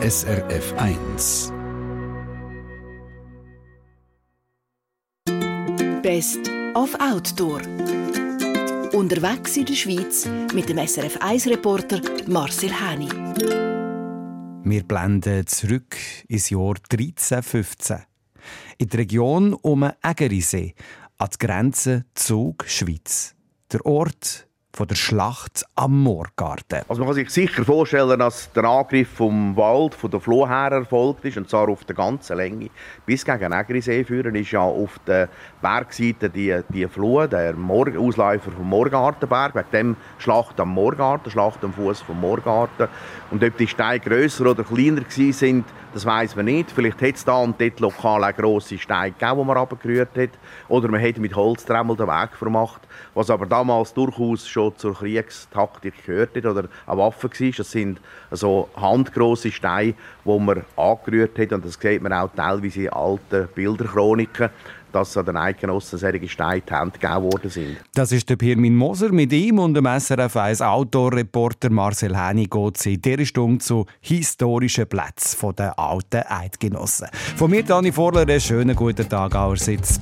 SRF 1. Best of Outdoor. Unterwegs in der Schweiz mit dem SRF 1-Reporter Marcel Hani. Wir blenden zurück ins Jahr 1315. In der Region um Ägerisee, an die Grenze Zug-Schweiz. Der Ort von der Schlacht am Moorgarten. Also man kann sich sicher vorstellen, dass der Angriff vom Wald, von der Floh her erfolgt ist, und zwar auf der ganzen Länge. Bis gegen Ägerisee führen ist ja auf der Bergseite die, die Floh, der Mor Ausläufer vom Moorgartenberg, wegen dem Schlacht am Moorgarten, Schlacht am Fuß vom Moorgarten. Und ob die Steine grösser oder kleiner sind, das weiß man nicht. Vielleicht hat es da und dort lokal auch grosse Steine gegeben, die man runtergerührt hat. Oder man hat mit Holztremmel den Weg vermacht. Was aber damals durchaus schon zur Kriegstaktik gehört hat oder eine Waffe war. Das sind so handgrosse Steine, die man angerührt hat. Und das sieht man auch teilweise in alten Bilderchroniken dass an den Eidgenossen solche Steine die Hände gegeben worden sind. Das ist der Pirmin Moser. Mit ihm und dem SRF 1 Outdoor-Reporter Marcel Häni geht in dieser Stunde zu historischen Plätzen der alten Eidgenossen. Von mir, Dani Vorler, einen schönen guten Tag allerseits.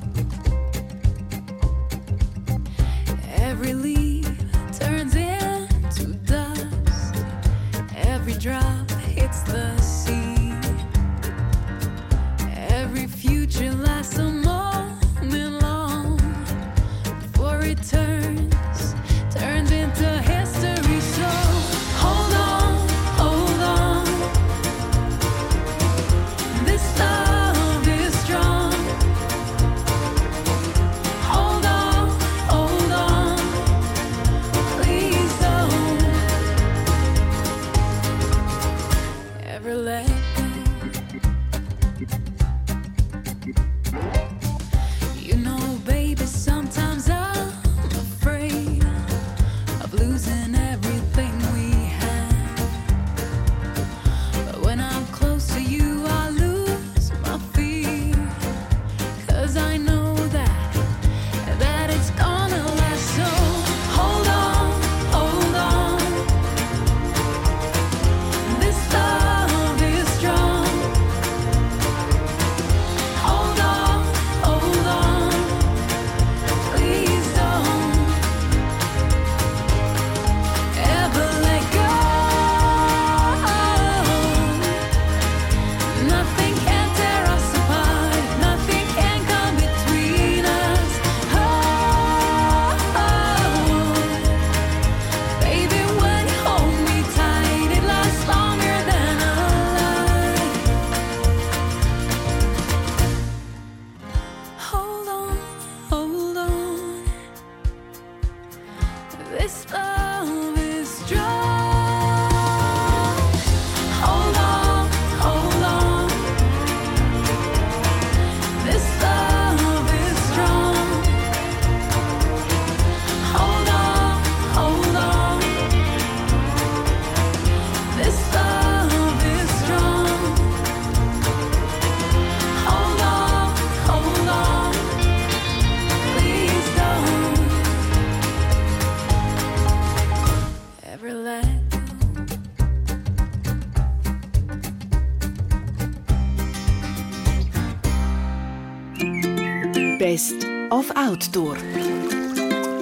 Best of Outdoor.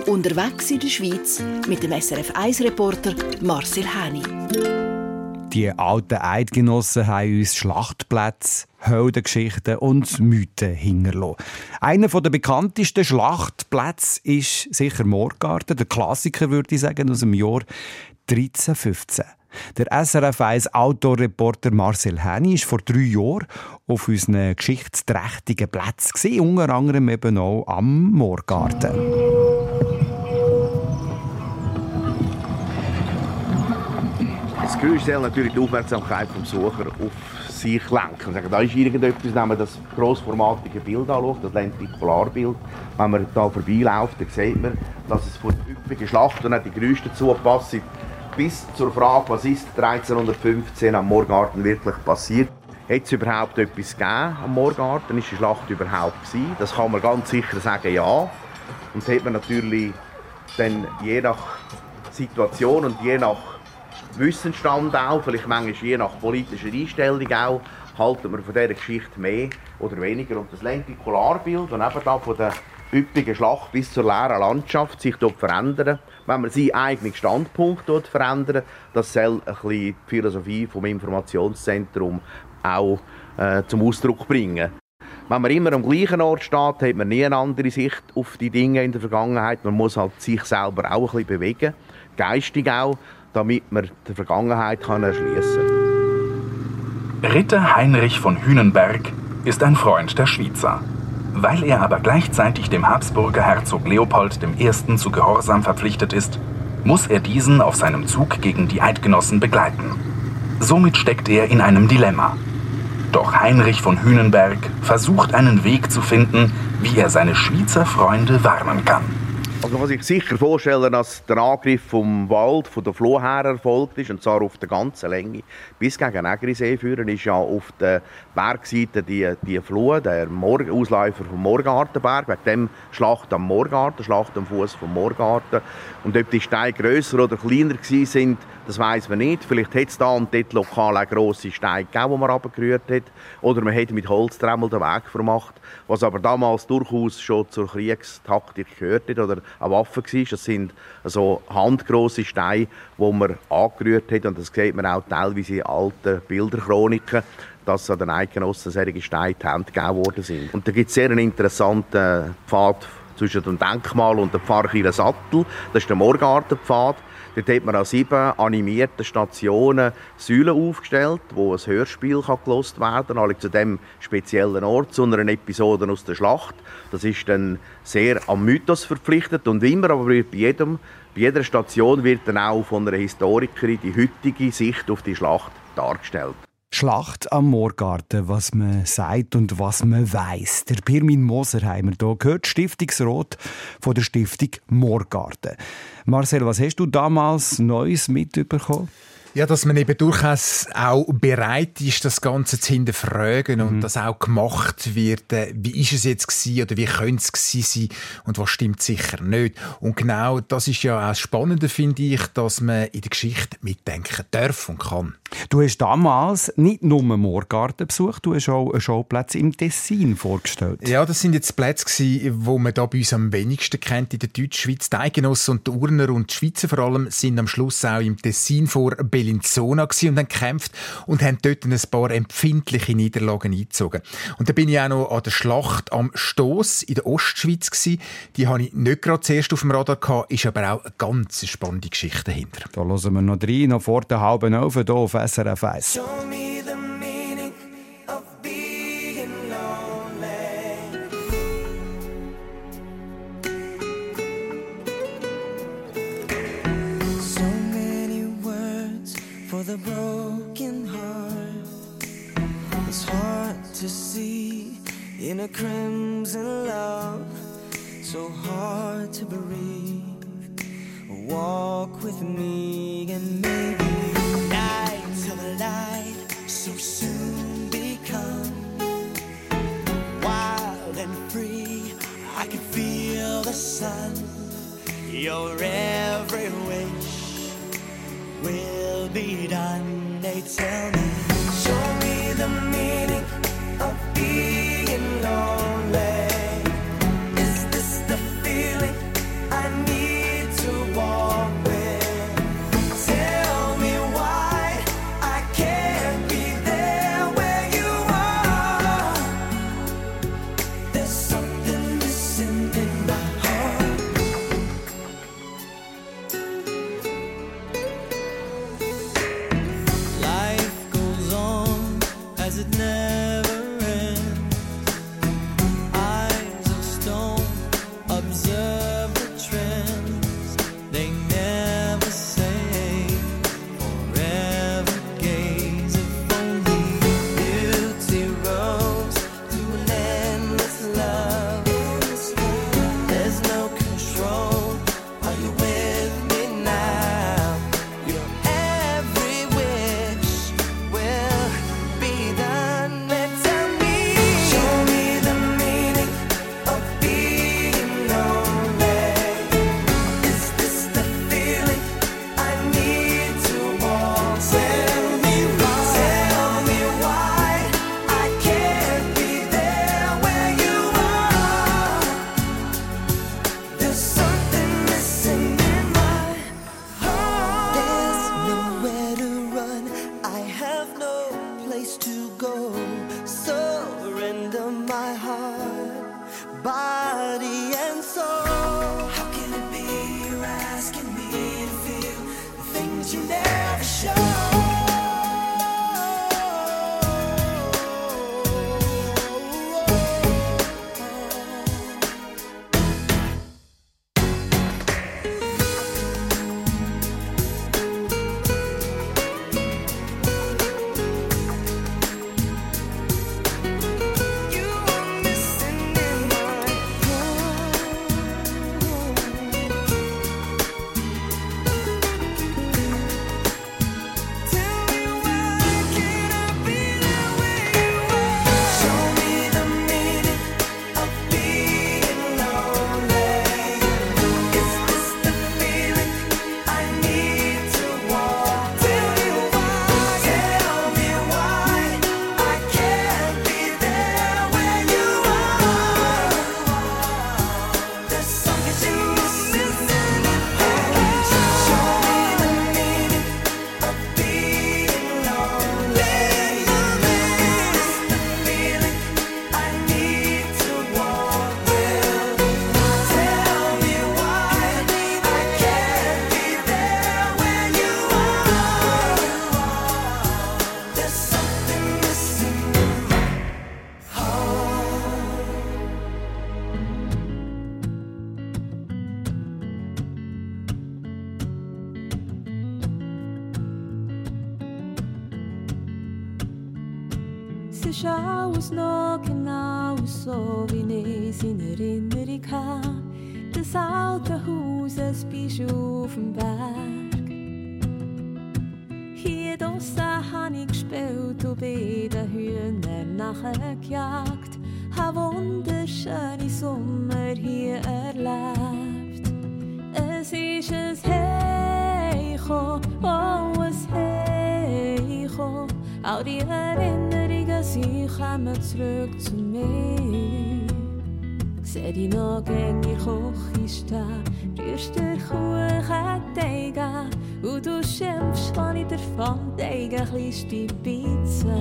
Unterwegs in der Schweiz mit dem SRF 1-Reporter Marcel Hani. Die alten Eidgenossen haben uns Schlachtplätze, Heldengeschichten und Mythen hinterlassen. Einer der bekanntesten Schlachtplätze ist sicher Moorgarten, der Klassiker, würde ich sagen, aus dem Jahr 1315. Der SRF 1 Outdoor-Reporter Marcel Henny war vor drei Jahren auf unseren geschichtsträchtigen Plätzen, unter anderem eben auch am Moorgarten. Das Geräusch soll natürlich die Aufmerksamkeit vom Besucher auf sich lenken. Sagen, da ist irgendetwas, wenn man das grossformatige Bild anschaut, das Lentikularbild. Wenn man da vorbeiläuft, dann sieht man, dass es von üppigen Schlacht und die Geräusche dazu passen. Bis zur Frage, was ist 1315 am Morgarten wirklich passiert. Hat es überhaupt etwas gegeben am Morgarten? Ist die Schlacht überhaupt gewesen? Das kann man ganz sicher sagen, ja. Und hat man natürlich dann je nach Situation und je nach Wissensstand auch, vielleicht manchmal je nach politischer Einstellung auch, halten wir von dieser Geschichte mehr oder weniger. Und das Lentikularbild, das eben da von der üppigen Schlacht bis zur leeren Landschaft sich dort verändern, wenn man seinen eigenen Standpunkt dort verändern, das soll ein bisschen die Philosophie vom Informationszentrum auch äh, zum Ausdruck bringen. Wenn man immer am gleichen Ort steht, hat man nie eine andere Sicht auf die Dinge in der Vergangenheit. Man muss halt sich selber auch ein bisschen bewegen, geistig auch, damit man die Vergangenheit kann erschließen kann. Ritter Heinrich von Hünenberg ist ein Freund der Schweizer. Weil er aber gleichzeitig dem Habsburger Herzog Leopold I. zu Gehorsam verpflichtet ist, muss er diesen auf seinem Zug gegen die Eidgenossen begleiten. Somit steckt er in einem Dilemma. Doch Heinrich von Hünenberg versucht einen Weg zu finden, wie er seine Schweizer Freunde warnen kann. Also man kann sich sicher vorstellen, dass der Angriff vom Wald, von der Floh her erfolgt ist, und zwar auf der ganzen Länge. Bis gegen Egrisee führen ist ja auf der Bergseite die, die Floh, der Mor Ausläufer vom Morgartenberg, wegen dem Schlacht am Morgarten, Schlacht am Fuß vom Morgarten. Und ob die Steine grösser oder kleiner waren, sind, das weiß man nicht. Vielleicht hat es da und dort lokal auch grosse Steine gegeben, die man runtergerührt hat. Oder man hat mit Holztremmel den Weg vermacht. Was aber damals durchaus schon zur Kriegstaktik gehört hat oder eine Waffe war. Das sind so handgrosse Steine, die man angerührt hat. Und das sieht man auch teilweise in alten Bilderchroniken dass an den Eidgenossen solche Steine die Hände gegeben worden sind. Und da gibt es sehr einen interessanten Pfad zwischen dem Denkmal und dem Pfarrkirche Sattel. Das ist der Morgartenpfad. Dort hat man an sieben animierten Stationen Säulen aufgestellt, wo ein Hörspiel gelost werden kann, zu dem speziellen Ort, zu einer Episode aus der Schlacht. Das ist dann sehr am Mythos verpflichtet und immer, aber bei, jedem, bei jeder Station wird dann auch von einer Historikerin die heutige Sicht auf die Schlacht dargestellt. Schlacht am Moorgarten, was man sagt und was man weiß. Der Pirmin Moser haben wir hier gehört, Stiftungsrat von der Stiftung Moorgarten. Marcel, was hast du damals Neues mitbekommen? Ja, dass man eben durchaus auch bereit ist, das Ganze zu hinterfragen und mhm. das auch gemacht wird. Äh, wie ist es jetzt gewesen oder wie könnte es gewesen sein und was stimmt sicher nicht. Und genau das ist ja auch das Spannende, finde ich, dass man in der Geschichte mitdenken darf und kann. Du hast damals nicht nur Moorgarten besucht, du hast auch einen Schauplatz im Tessin vorgestellt. Ja, das sind jetzt Plätze, gewesen, wo man da bei uns am wenigsten kennt in der Deutschschweiz. Die Eidgenossen und die Urner und die Schweizer vor allem sind am Schluss auch im Tessin vor Bellinzona und haben gekämpft und haben dort ein paar empfindliche Niederlagen eingezogen. Und da bin ich auch noch an der Schlacht am Stoss in der Ostschweiz gewesen. Die habe ich nicht gerade zuerst auf dem Radar gehabt, ist aber auch eine ganz spannende Geschichte dahinter. Da hören wir noch rein, noch vor der halben Elf hier auf SRF 1. In a crimson love, so hard to breathe. Walk with me and maybe night till the light so soon become wild and free. I can feel the sun, your every wish will be done. They tell me, show me the meaning of being All die Erinnerungen, sie kommen zurück zu mir. Seh dich noch gegen die Küche stehen, rührst den Kuchenteig an und du schimpfst, wenn ich davon denke, ein bisschen Pizza.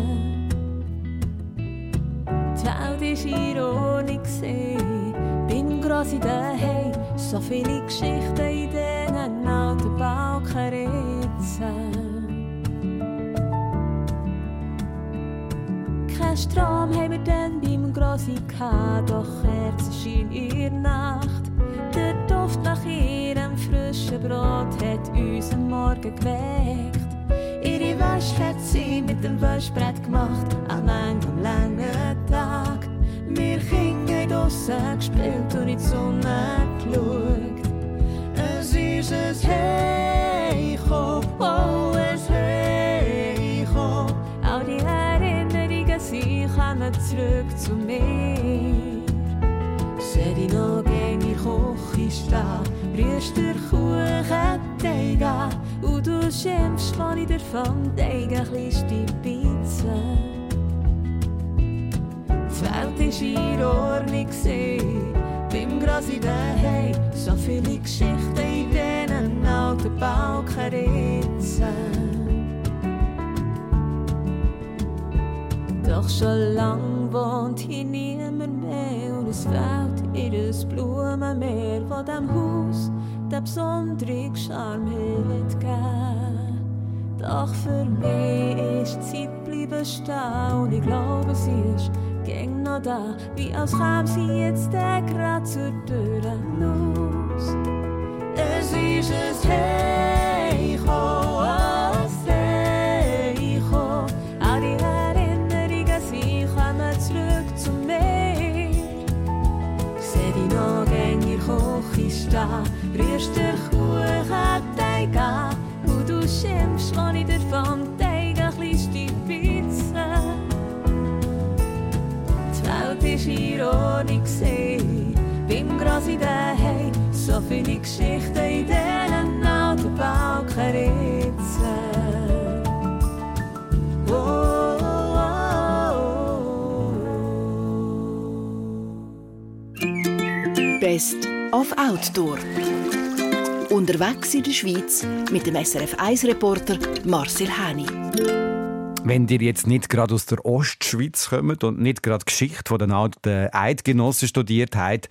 Die Welt ist ironisch, bin gross in daheim, so viele Geschichten in alten Balkenritzen. Kein Strom haben wir dann beim Grossi gehabt, doch Kerzen schien in der Nacht. Der Duft nach ihrem frischen Brot hat uns am Morgen geweckt. Ihre Wäsche hat sie mit dem Wäschbrett gemacht, an einem langen Tag. Wir Kinder haben draussen gespielt und in die Sonne geschaut. Es ist ein Heicho, oh, ein Heicho. All die Erinnerungen, sie kommen zurück zu mir. Seh dich noch gegen die Küche stehen, rührst den Kuchenteig an und du schimpfst, wenn ich davon denke, ein bisschen Pizza. Die Welt ist in Ordnung beim Gras in daheim, so viele Geschichten alten Balkenritzen. Doch schon lang wohnt hier niemand mehr und es fehlt ihres Blumenmeer von dem Haus, der besondere Charme hat. Doch für mich ist die Zeit bleiben stehen und ich glaube, sie ist gäng noch da, wie als käme sie jetzt gerade zur Tür hinaus. Rührst den Kuchenteig an und du schimpfst, wenn ich davon denke, ein bisschen Pizza. Die Welt ist ironisch beim Gras in daheim, so viele Geschichten in diesen alten Balkenritzen. Oh, Best of Outdoor. Unterwegs in der Schweiz mit dem SRF 1-Reporter Marcel Häni. Wenn ihr jetzt nicht gerade aus der Ostschweiz kommt und nicht gerade Geschichte von den alten Eidgenossen studiert habt,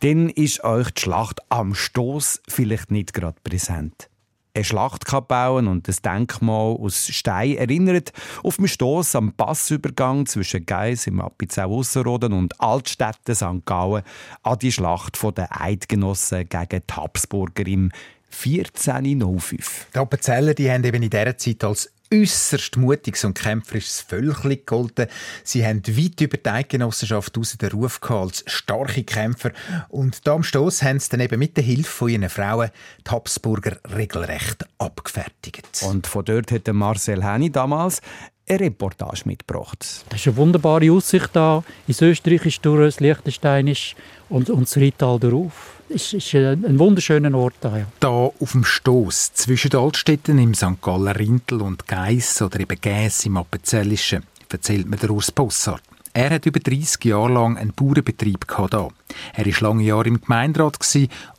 dann ist euch die Schlacht am Stoß vielleicht nicht gerade präsent. Eine Schlacht bauen und das Denkmal aus Stein erinnert auf den Stoß am Passübergang zwischen Geis im Appenzell Ausserrhoden und Altstädten St. Gallen an die Schlacht der Eidgenossen gegen die Habsburger im 1405. Die Appenzeller die haben eben in dieser Zeit als äußerst mutiges und kämpferisches Völkchen gegolten. Sie haben weit über die Eidgenossenschaft hinaus den Ruf gehabt als starke Kämpfer. Und da am Stoss haben sie dann eben mit der Hilfe von ihren Frauen die Habsburger regelrecht abgefertigt. Und von dort hat der Marcel Henny damals eine Reportage mitgebracht. Das ist eine wunderbare Aussicht da. Ins Österreichisch durch, das Liechtensteinisch und, und das Rital darauf. Es ist ein, ein wunderschöner Ort da, ja. Da auf dem Stoss zwischen den Altstädten im St. Galler Rintel und Geiss oder eben Gäs im Appenzellischen erzählt mir der Urs Bossart. Er hat über 30 Jahre lang einen Bauernbetrieb gehabt. Er war lange Jahre im Gemeinderat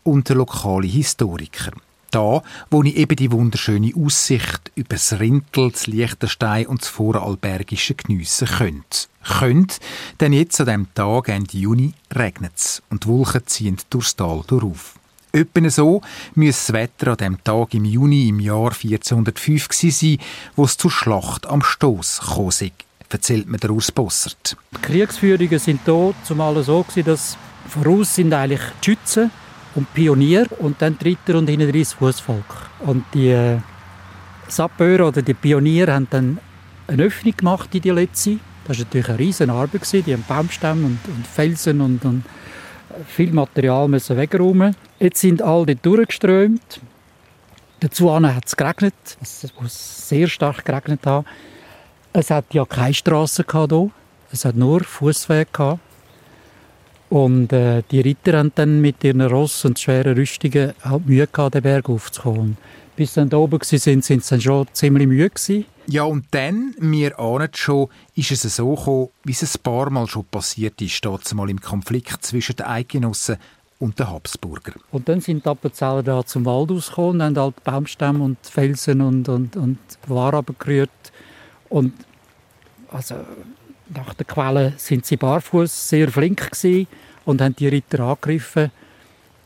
und der lokale Historiker. Da, wo ich eben die wunderschöne Aussicht über das Rintel, das Liechtenstein und das Vorarlbergische geniessen könnte. Könnt, denn jetzt an diesem Tag, Ende Juni, regnet es und die Wolken ziehen durchs Tal durch. Etwa so müsse das Wetter an diesem Tag im Juni im Jahr 1405 sein, wo es zur Schlacht am Stoss kam, erzählt mir der Urs Bossert. Die Kriegsführungen sind hier zumal so dass voraus sind eigentlich die Schützen und Pionier und dann Dritter und hinten das Fußvolk. Und die äh, Sappeure oder die Pioniere haben dann eine Öffnung gemacht in die letzte Das war natürlich eine riesige Arbeit. Die haben Baumstämme und, und Felsen und, und viel Material müssen wegräumen. Jetzt sind alle dort durchgeströmt. Dazu hat es geregnet. Es muss sehr stark geregnet haben. Es hat ja keine Straße hier. Es hat nur Fußweg gehabt. Und äh, die Ritter haben dann mit ihren Ross und schweren Rüstungen halt Mühe gehabt, den Berg aufzukommen. Bis sie dann da oben waren, sind sie dann schon ziemlich müde gewesen. Ja, und dann, wir ahnen schon, ist es so gekommen, wie es ein paar Mal schon passiert ist, mal im Konflikt zwischen den Eidgenossen und den Habsburger. Und dann sind die Appenzeller da zum Wald ausgekommen, haben halt Baumstämme und Felsen und, und, und Ware runtergerührt. Und also, nach der Quelle sind sie barfuß sehr flink gewesen und haben die Ritter angegriffen.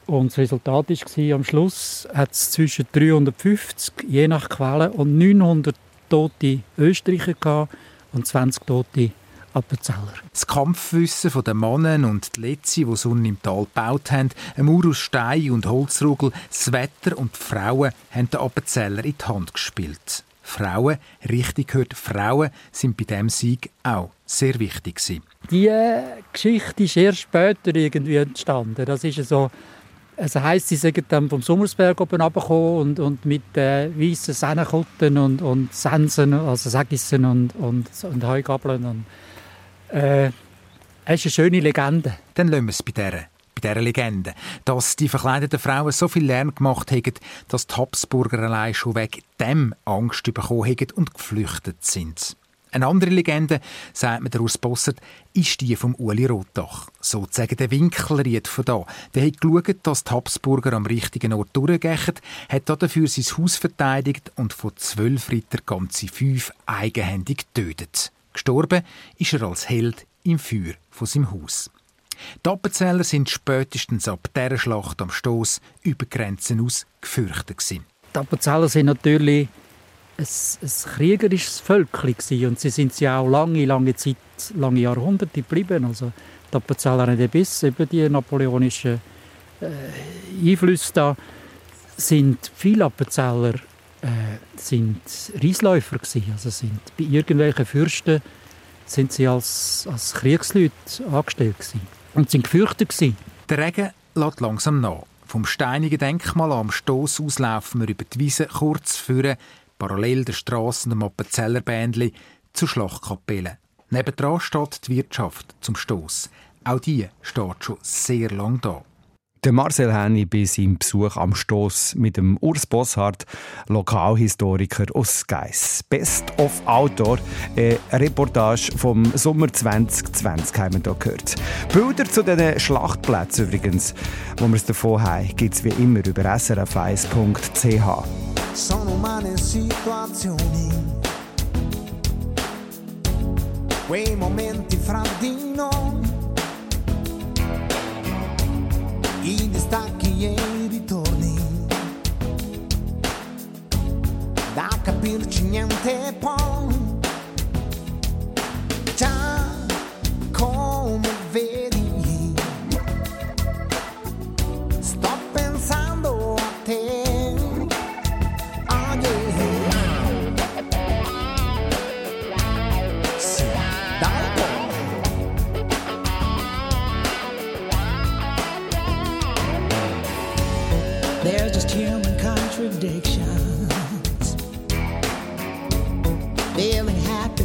Und das Resultat war, am Schluss hat es zwischen 350, je nach Quelle, und 900 tote Österreicher gehabt und 20 tote Appenzeller. Das Kampfwissen der Mannen und die Letzi, die Sonne im Tal gebaut haben, ein Mauer aus Stein und Holzrugel, das Wetter und die Frauen haben den Appenzeller in die Hand gespielt. Frauen, richtig gehört, Frauen sind bei diesem Sieg auch sehr wichtig gewesen. Die Geschichte ist erst später irgendwie entstanden. Das ist so, es heisst, sie sind dann vom Sommersberg oben runtergekommen und, und mit äh, weißen Sennenkutten und, und Sensen, also Sägissen und, und, und Heugabeln. Und, äh, es ist eine schöne Legende. Dann lassen wir es bei dieser, bei dieser Legende. Dass die verkleideten Frauen so viel Lärm gemacht haben, dass die Habsburger allein schon wegen dem Angst bekommen haben und geflüchtet sind. Eine andere Legende, sagt mir der Urs Bossert, ist die vom Uli Rotach. Sozusagen der Winkelried von da. Der hat geschaut, dass die Habsburger am richtigen Ort durchgehen, hat dafür sein Haus verteidigt und von zwölf Ritter ganze fünf eigenhändig getötet. Gestorben ist er als Held im Feuer von seinem Haus. Die Appenzeller sind spätestens ab dieser Schlacht am Stoss über Grenzen aus gefürchtet. Die Appenzeller sind natürlich ein, ein kriegerisches Völkchen und sie sind sie auch lange, lange Zeit, lange Jahrhunderte geblieben. Also die Appenzeller haben bis über die napoleonischen äh, Einflüsse da sind viele Appenzeller äh, sind Reisläufer gewesen. Also sind bei irgendwelchen Fürsten sind sie als, als Kriegsleute angestellt gewesen. Und sind gefürchtet gewesen. Der Regen lässt langsam nach. Vom steinigen Denkmal am Stoss aus laufen wir über die Wiese kurz führen, parallel der Straßen am Appenzeller zur Schlachtkapelle. Nebendran steht die Wirtschaft zum Stoss. Auch die steht schon sehr lang da. Der Marcel Henny bei seinem Besuch am Stoss mit dem Urs Bosshardt, Lokalhistoriker aus Geiss. Best of Outdoor, eine Reportage vom Sommer 2020 haben wir hier gehört. Bilder zu diesen Schlachtplätzen übrigens, wo wir es davon haben, gibt es wie immer über srf1.ch. sono umane situazioni, quei momenti fra di noi, i distacchi e ritorni, da capirci niente poi, già come vedi,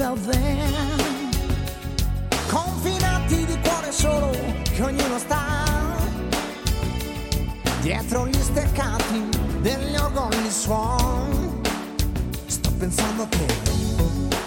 Felt then. Confinati di cuore solo, che ognuno sta dietro gli steccati degli orgogli suoni. Sto pensando a te.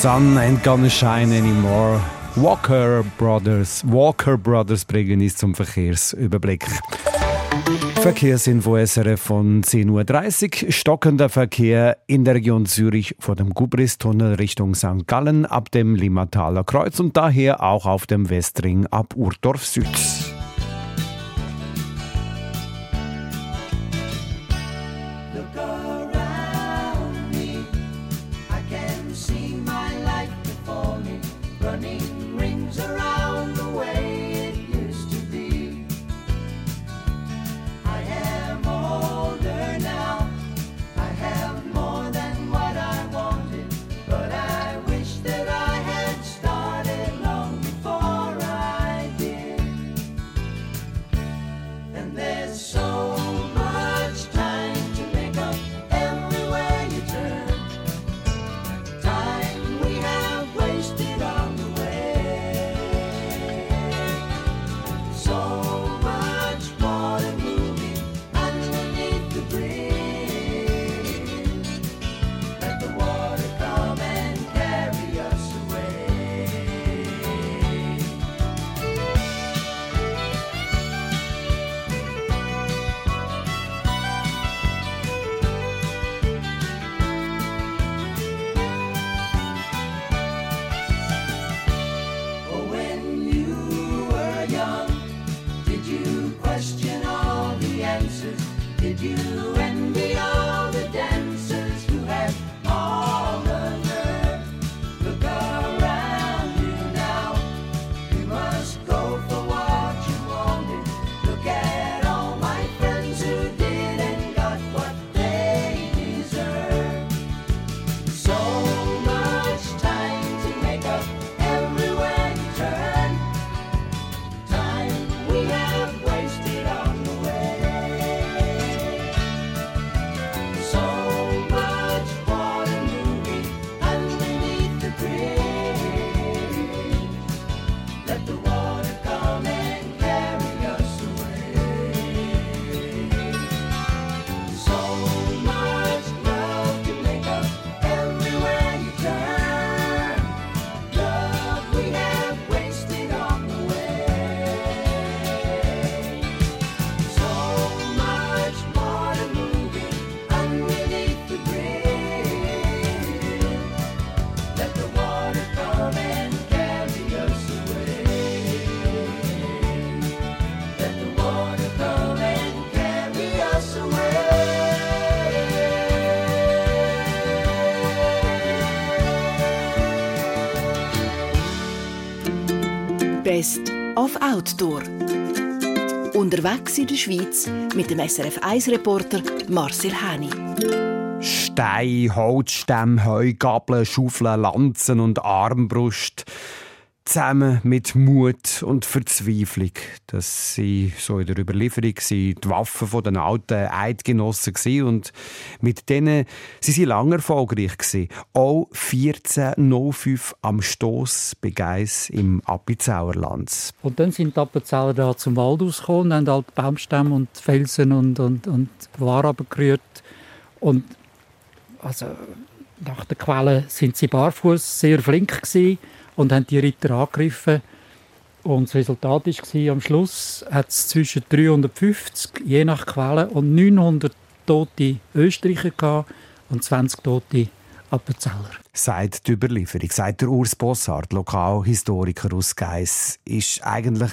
Sun ain't gonna shine anymore. Walker Brothers. Walker Brothers bringen uns zum Verkehrsüberblick. Verkehrsinfo SRF von 10.30 Uhr. Stockender Verkehr in der Region Zürich vor dem Gubristunnel Richtung St. Gallen ab dem Limmataler Kreuz und daher auch auf dem Westring ab Urdorf Süd. Best of Outdoor. Unterwegs in der Schweiz mit dem SRF 1-Reporter Marcel Häni. Stein, Holzstämme, Heugabeln, Schaufeln, Lanzen und Armbrust. Zusammen mit Mut und Verzweiflung. Das waren so in der Überlieferung die Waffen den alten Eidgenossen. gewesen. Und mit denen sie sie lange erfolgreich. gewesen. Auch 1405 am Stoss bei Geiss im Appenzauerland. Und dann sind die Appenzeller da zum Wald ausgekommen, haben halt Baumstämme und Felsen und, und, und Ware runtergerührt. Und also, nach der Quelle sind sie barfuß sehr flink gewesen und haben die Ritter angegriffen. Und das Resultat war, am Schluss hat es zwischen 350, je nach Quelle, und 900 tote Österreicher gehabt und 20 tote Appenzeller. Seit die Überlieferung, seit der Urs Bossart, Lokalhistoriker aus Geiss, ist eigentlich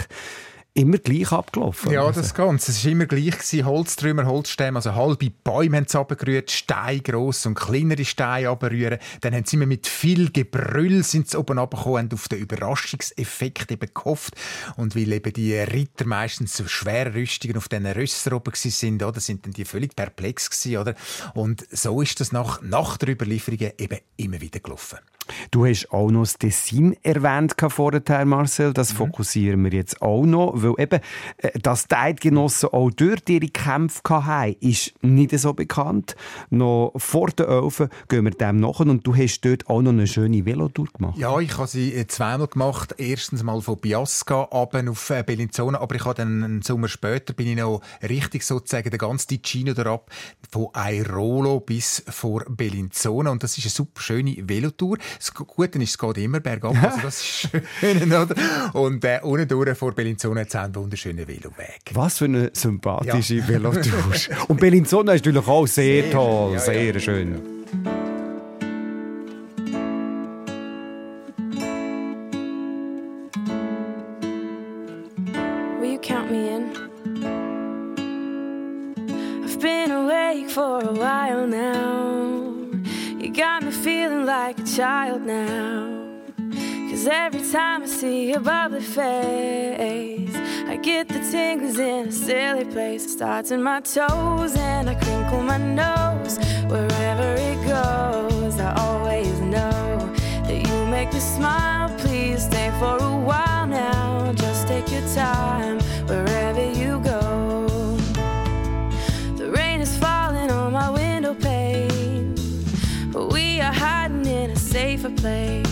immer gleich abgelaufen. Ja, Also, das Ganze. Es war immer gleich. Gewesen. Holztrümmer, Holzstämme, also halbe Bäume haben sie runtergerührt, Steine gross und kleinere Steine runterrühren. Dann haben sie immer mit viel Gebrüll sind sie oben runtergekommen und auf den Überraschungseffekt eben gehofft. Und weil eben die Ritter meistens so schwere Rüstungen auf diesen Rössern oben sind, oder, sind dann die völlig perplex gewesen, oder? Und so ist das nach, nach der Überlieferung eben immer wieder gelaufen. Du hast auch noch das Tessin erwähnt vorher, Marcel. Das Mhm. fokussieren wir jetzt auch noch, weil eben, äh, dass die Eidgenossen auch dort ihre Kämpfe hatten, ist nicht so bekannt. Noch vor den Öfen gehen wir dem nach und du hast dort auch noch eine schöne Velotour gemacht. Ja, ich habe sie äh, zweimal gemacht. Erstens mal von Biasca runter auf äh, Bellinzona, aber ich habe dann einen Sommer später bin ich noch richtig sozusagen den ganzen Ticino ab von Airolo bis vor Bellinzona und das ist eine super schöne Velotour. Das Gute ist, es geht immer bergab, also das ist schön, oder? Und äh, unten durch vor Bellinzona hat es einen wunderschönen Veloweg. Was für eine sympathische Velotour. Und Bellinzona ist natürlich auch sehr toll, ja, sehr ja. schön. Time I see your bubbly face, I get the tingles in a silly place. It starts in my toes and I crinkle my nose. Wherever it goes, I always know that you make me smile. Please stay for a while now. Just take your time wherever you go. The rain is falling on my window pane, but we are hiding in a safer place.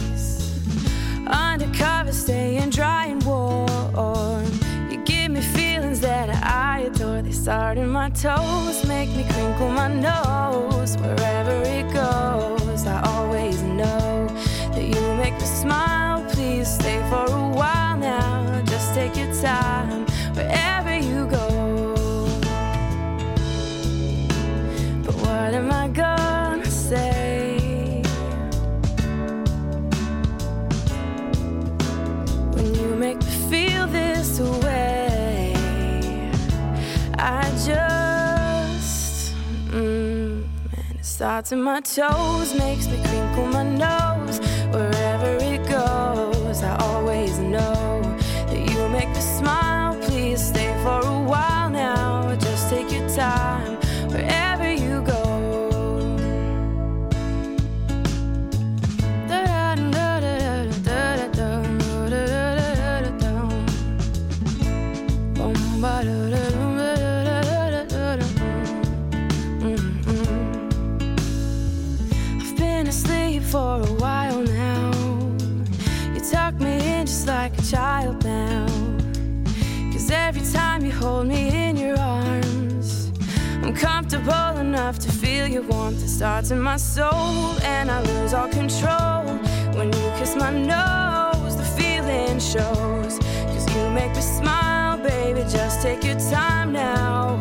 Undercover, staying dry and warm. You give me feelings that I adore. They start in my toes, make me crinkle my nose. Wherever it goes, I always know that you make me smile. Please stay for a while now. Just take your time wherever you go. But what am I gonna starts in my toes, makes me crinkle my nose. Your warmth. It starts in my soul, and I lose all control. When you kiss my nose, the feeling shows. Cause you make me smile, baby. Just take your time now,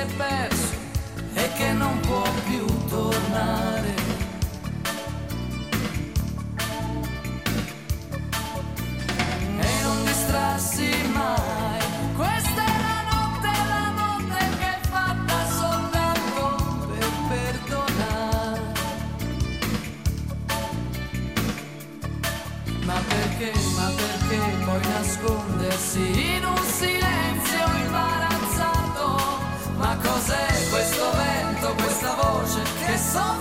è perso e che non può più tornare. E non distrassi mai. Questa è la notte, la notte che è fatta soltanto per perdonare. Ma perché, ma perché poi nascondersi in un silenzio So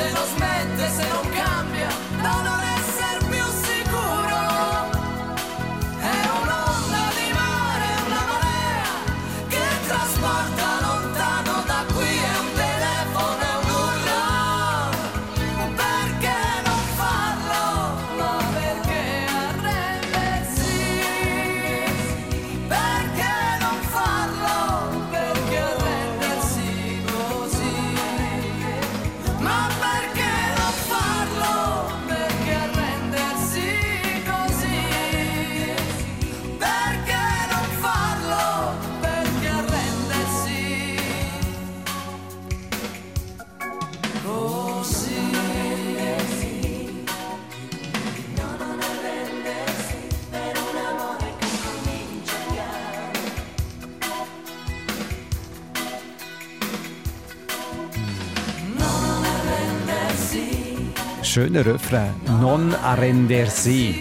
se non smette, se non cambia, da non Schöner Refrain. Non arrendersi.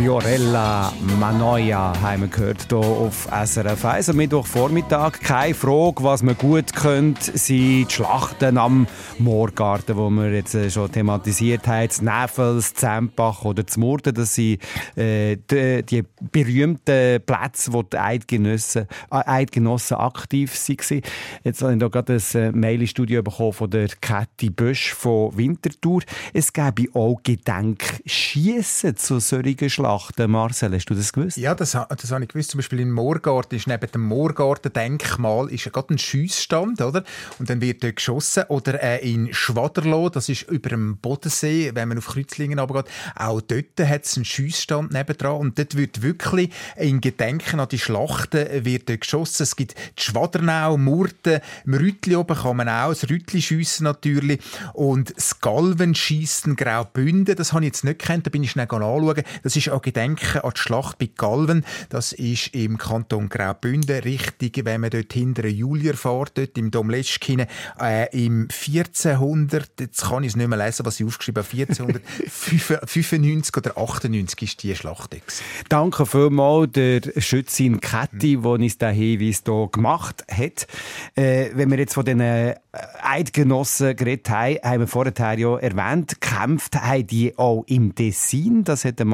Fiorella Manoia haben wir gehört hier auf SRF 1 am Mittwochvormittag. Keine Frage, was man gut könnte, sind die Schlachten am Moorgarten, wo wir jetzt äh, schon thematisiert haben. Das Näfel, das Zempach oder das Murten, das sind äh, die, die berühmten Plätze, wo die Eidgenossen, äh, Eidgenossen aktiv waren. Jetzt habe ich hier gerade ein äh, Mail-Studio bekommen von der Kathi Bösch von Winterthur. Es gäbe auch Gedenkschiessen zu solchen Schlachten. Marcel, hast du das gewusst? Ja, das, das habe ich gewusst. Zum Beispiel in Moorgarten ist neben dem Moorgarten-Denkmal ein Schiessstand, oder? Und dann wird dort geschossen. Oder äh, in Schwaderlo, das ist über dem Bodensee, wenn man auf Kreuzlingen runtergeht, auch dort hat es einen Schiessstand nebendran. Und dort wird wirklich in Gedenken an die Schlachten äh, wird dort geschossen. Es gibt die Schwadernau, Murten, im Rütli oben kann man auch, das Rütli schiessen natürlich. Und das Galvenschiessen Graubünden, das habe ich jetzt nicht gekannt, da bin ich schnell anschauen. Das ist auch Gedenken an die Schlacht bei Galven. Das ist im Kanton Graubünden richtig, wenn man dort hinter Julier fährt, dort im Domleschkine, äh, im 1400, jetzt kann ich es nicht mehr lesen, was ich aufgeschrieben habe, 1495 oder 98 ist die Schlacht. Danke vielmals der Schützin Kätti, die uns diesen Hinweis hier gemacht hat. Äh, wenn wir jetzt von den äh, Eidgenossen geredet haben, haben wir vorher ja erwähnt, gekämpft haben die auch im Tessin. Das hat der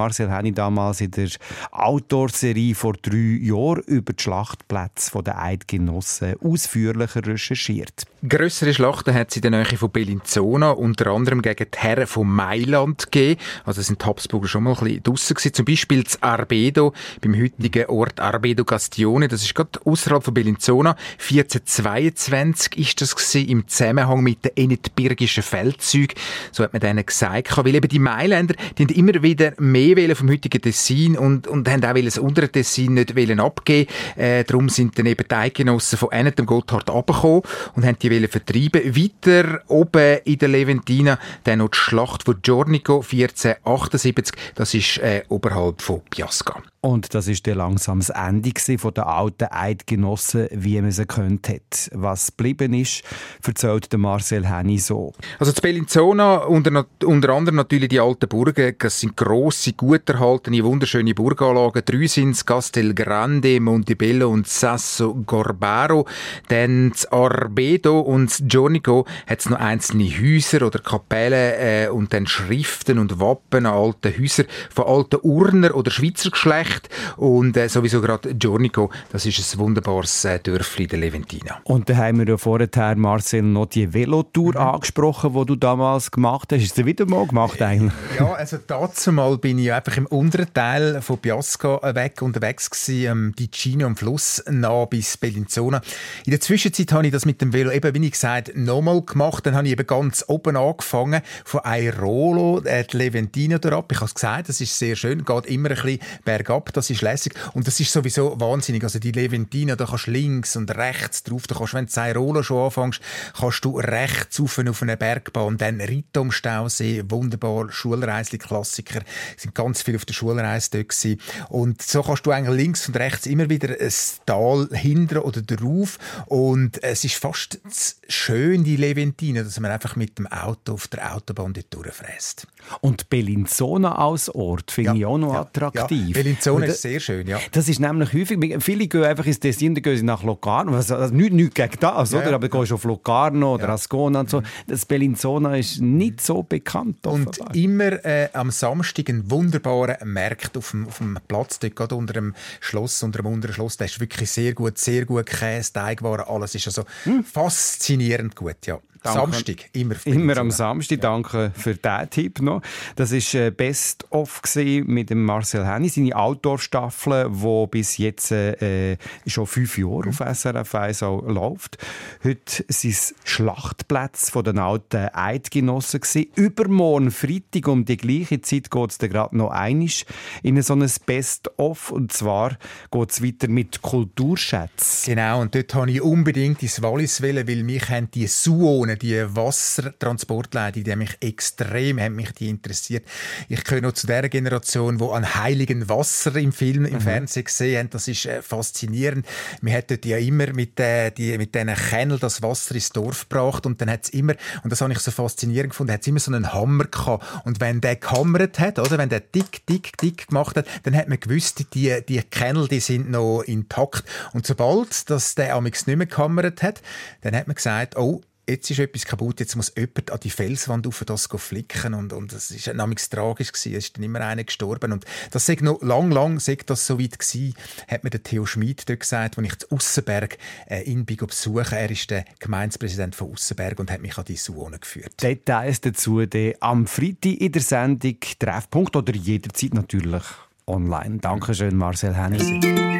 Marcel Henny damals in der Outdoor-Serie vor drei Jahren über die Schlachtplätze der Eidgenossen ausführlicher recherchiert. Grössere Schlachten hat es in der Nähe von Bellinzona, unter anderem gegen die Herren von Mailand gegeben. Also sind die Habsburger schon mal ein bisschen draussen gewesen. Zum Beispiel zu Arbedo, beim heutigen Ort Arbedo Gastione. Das ist gerade außerhalb von Bellinzona. 1422 ist das gewesen, im Zusammenhang mit den enetbirgischen Feldzügen. So hat man denen gesagt. Weil eben die Mailänder, die immer wieder mehr wollen vom heutigen Tessin und, und haben auch das untere Tessin nicht wollen abgeben. Äh, darum sind dann eben die Eidgenossen von einem, dem Gotthard, abgekommen und haben die wollen vertreiben. Weiter oben in der Leventina dann noch die Schlacht von Giornico 1478. Das ist äh, oberhalb von Piasca. Und das ist dann langsam das Ende von der alten Eidgenossen, wie man sie kennt hat. Was geblieben ist, erzählt Marcel Henny so. Also zu Bellinzona, unter, unter anderem natürlich die alten Burgen, das sind grosse, gut erhaltene, wunderschöne Burganlagen. Drei sind es, Castel Grande, Montebello und Sasso Gorbaro. Dann z Arbedo und z Giornico hat es noch einzelne Häuser oder Kapellen äh, und dann Schriften und Wappen an alten Häusern von alten Urner oder Schweizer Geschlecht. Und äh, sowieso gerade Giornico, das ist ein wunderbares äh, Dörfli der Leventina. Und da haben wir ja vorher, Marcel, noch die Velotour Mhm. angesprochen, die du damals gemacht hast. Ist das wieder mal gemacht eigentlich? Ja, also dazu mal bin ich einfach im unteren Teil von Piasca weg unterwegs gewesen, am Ticino am Fluss nah bis Bellinzona. In der Zwischenzeit habe ich das mit dem Velo eben, wie ich gesagt, nochmal gemacht. Dann habe ich eben ganz oben angefangen, von Airolo, äh, die Leventina ab. Ich habe es gesagt, das ist sehr schön, geht immer ein bisschen bergab, das ist lässig. Und das ist sowieso wahnsinnig. Also die Leventina, da kannst du links und rechts drauf, da kannst, wenn du das Airolo schon anfängst, kannst du rechts auf eine Bergbahn, dann Ritt am Stausee, wunderbar, Schulreisli-Klassiker, sind ganz viel auf der Schulreise dort gewesen. Und so kannst du eigentlich links und rechts immer wieder ein Tal hinter oder drauf und es ist fast schön, die Leventina, dass man einfach mit dem Auto auf der Autobahn dort durchfräst. Und Bellinzona als Ort finde ich auch noch attraktiv. Ja, Und ist sehr schön, ja. Das ist nämlich häufig, viele gehen einfach ins Tessin, dann gehen sie nach Locarno, also, also nicht, nicht gegen das, Ja, oder? aber du gehst auf Locarno oder Ascona und so. Das Bellinzona ist nicht so bekannt. Und offenbar. immer äh, am Samstag ein wunderbarer Markt auf dem, auf dem Platz, dort gerade unter dem Schloss, unter dem unteren Schloss. Der ist wirklich sehr gut, sehr gut Käse, Teigwaren, alles ist also faszinierend gut, ja. Danke. Samstag, immer. Immer am Samstag, danke für diesen Tipp noch. Das war äh, Best-of gewesen mit dem Marcel Henny, seine Outdoor-Staffel, die bis jetzt äh, schon fünf Jahre auf SRF 1 auch läuft. Heute sind es Schlachtplätze von den alten Eidgenossen. Gewesen. Übermorgen, Freitag, um die gleiche Zeit geht es gerade noch einig in so ein Best-of. Und zwar geht es weiter mit Kulturschätzen. Genau, und dort wollte ich unbedingt ins Wallis, wollen, weil mich haben die Suonen, die Wassertransportleitungen, die haben mich extrem haben mich die interessiert. Ich gehöre noch zu der Generation, die an heiligen Wasser im Film, im Fernsehen gesehen haben. Das ist äh, faszinierend. Wir dort ja immer mit, äh, die, mit diesen Kennel das Wasser ins Dorf gebracht und dann hat es immer, und das habe ich so faszinierend gefunden, hat es immer so einen Hammer gehabt. Und wenn der gehammert hat, oder, wenn der dick, dick, dick gemacht hat, dann hat man gewusst, die, die Kennel, die sind noch intakt. Und sobald dass der amix nicht mehr gehammert hat, dann hat man gesagt, oh, jetzt ist etwas kaputt, jetzt muss jemand an die Felswand auf das flicken und, und das ist namens tragisch gewesen. Es ist dann immer einer gestorben und das sei noch lang, lang, sei das so weit gewesen, hat mir der Theo Schmid dort gesagt, als ich zu Ussenberg äh, ihn bin besuchen. Er ist der Gemeindepräsident von Ussenberg und hat mich an die Suone geführt. Details dazu dann am Freitag in der Sendung Treffpunkt oder jederzeit natürlich online. Dankeschön, Marcel Hennig.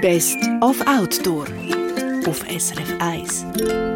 Best of Outdoor auf SRF 1.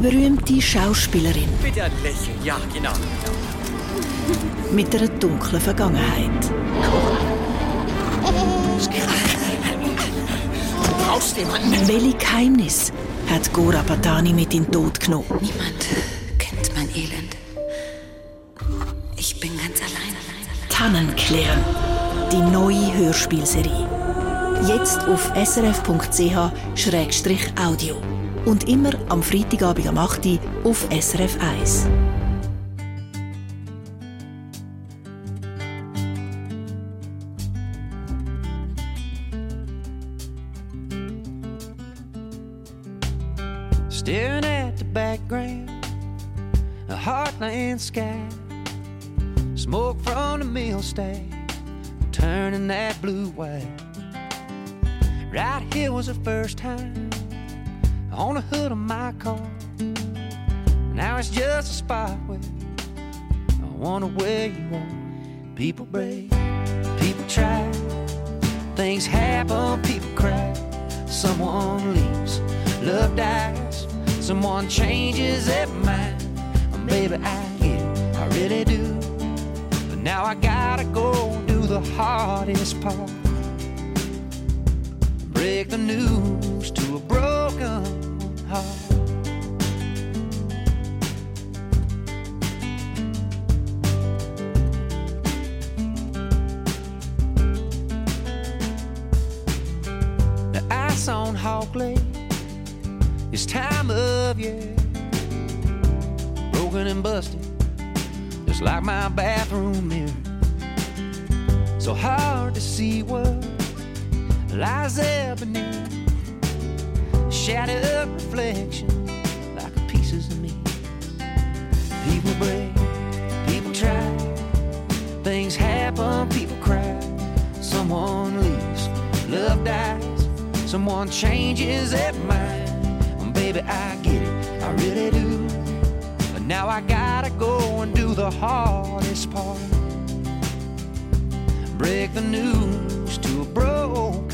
Eine berühmte Schauspielerin Bitte ein Lächeln, ja, genau. mit einer dunklen Vergangenheit. Du brauchst jemanden. Welche Geheimnis hat Gora Patani mit in den Tod genommen? Niemand kennt mein Elend. Ich bin ganz allein. Tannenklirren. Die neue Hörspielserie. Jetzt auf srf.ch-audio. Und immer am Freitagabend um am 8. Uhr auf SRF 1. Staring at the background, a heartland sky. Smoke from the mill stack, turning that blue white. Right here was the first time on the hood of my car. Now it's just a spot where I wonder where you are. People break, people try, things happen, people cry. Someone leaves, love dies, someone changes their mind. And baby, I get I really do. But now I gotta go do the hardest part. Break the news to a broken heart. The ice on Hawk Lake, it's time of year. Broken and busted, just like my bathroom mirror. So hard to see what lies there beneath. Shattered reflection, like pieces of me. People break, people try, things happen, people cry. Someone leaves, love dies, someone changes their mind. And baby, I get it, I really do. But now I gotta go and do the hardest part. Break the news to a broken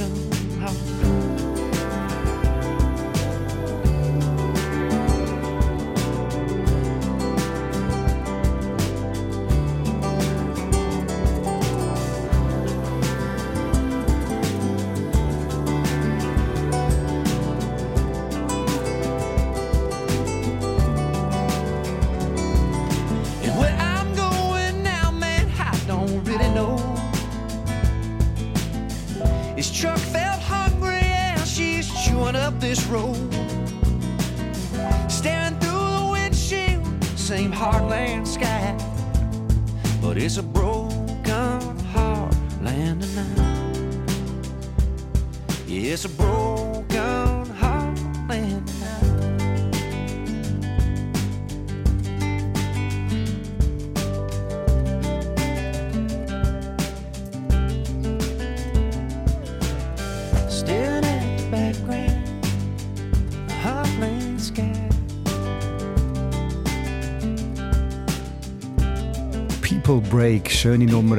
schöne Nummer.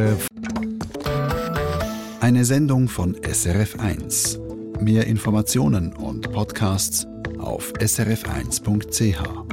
Eine Sendung von SRF1. Mehr Informationen und Podcasts auf srf1.ch.